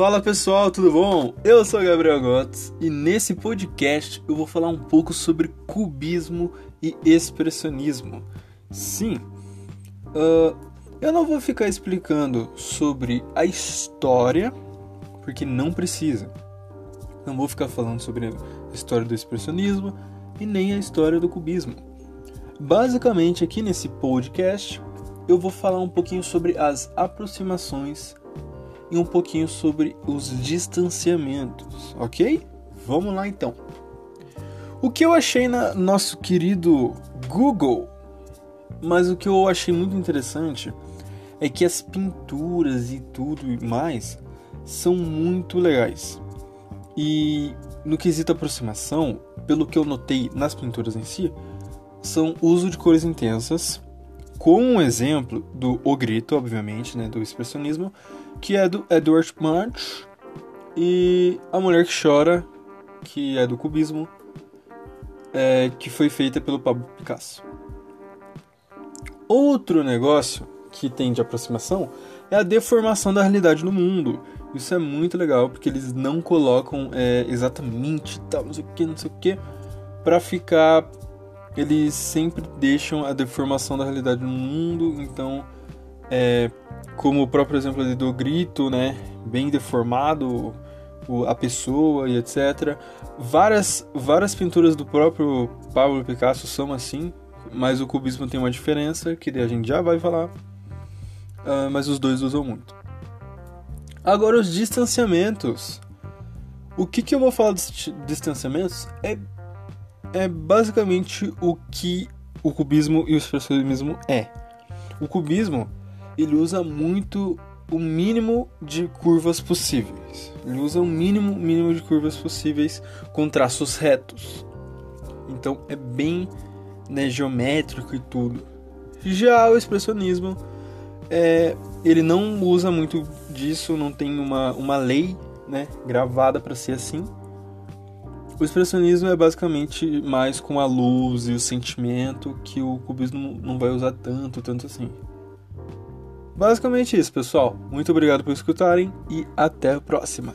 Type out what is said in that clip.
Fala pessoal, tudo bom? Eu sou Gabriel Gotts e nesse podcast eu vou falar um pouco sobre cubismo e expressionismo. Sim, uh, eu não vou ficar explicando sobre a história, porque não precisa. Não vou ficar falando sobre a história do expressionismo e nem a história do cubismo. Basicamente, aqui nesse podcast, eu vou falar um pouquinho sobre as aproximações e um pouquinho sobre os distanciamentos, ok? Vamos lá então. O que eu achei no nosso querido Google, mas o que eu achei muito interessante é que as pinturas e tudo mais são muito legais. E no quesito aproximação, pelo que eu notei nas pinturas em si, são uso de cores intensas, com um exemplo do O Grito, obviamente, né, do expressionismo, que é do Edward Munch, e A Mulher que Chora, que é do cubismo, é, que foi feita pelo Pablo Picasso. Outro negócio que tem de aproximação é a deformação da realidade no mundo. Isso é muito legal porque eles não colocam é, exatamente tal, não sei o que, não sei o que, para ficar. Eles sempre deixam a deformação da realidade no mundo, então, é, como o próprio exemplo do grito, né, bem deformado a pessoa e etc. Várias, várias pinturas do próprio Pablo Picasso são assim, mas o cubismo tem uma diferença que a gente já vai falar uh, mas os dois usam muito. Agora, os distanciamentos. O que, que eu vou falar dos distanciamentos é, é basicamente o que o cubismo e o expressionismo é. O cubismo ele usa muito o mínimo de curvas possíveis. Ele usa o mínimo mínimo de curvas possíveis com traços retos. Então é bem né, geométrico e tudo. Já o expressionismo é, ele não usa muito disso, não tem uma, uma lei né, gravada para ser assim. O expressionismo é basicamente mais com a luz e o sentimento que o cubismo não vai usar tanto, tanto assim. Basicamente isso, pessoal. Muito obrigado por escutarem e até a próxima.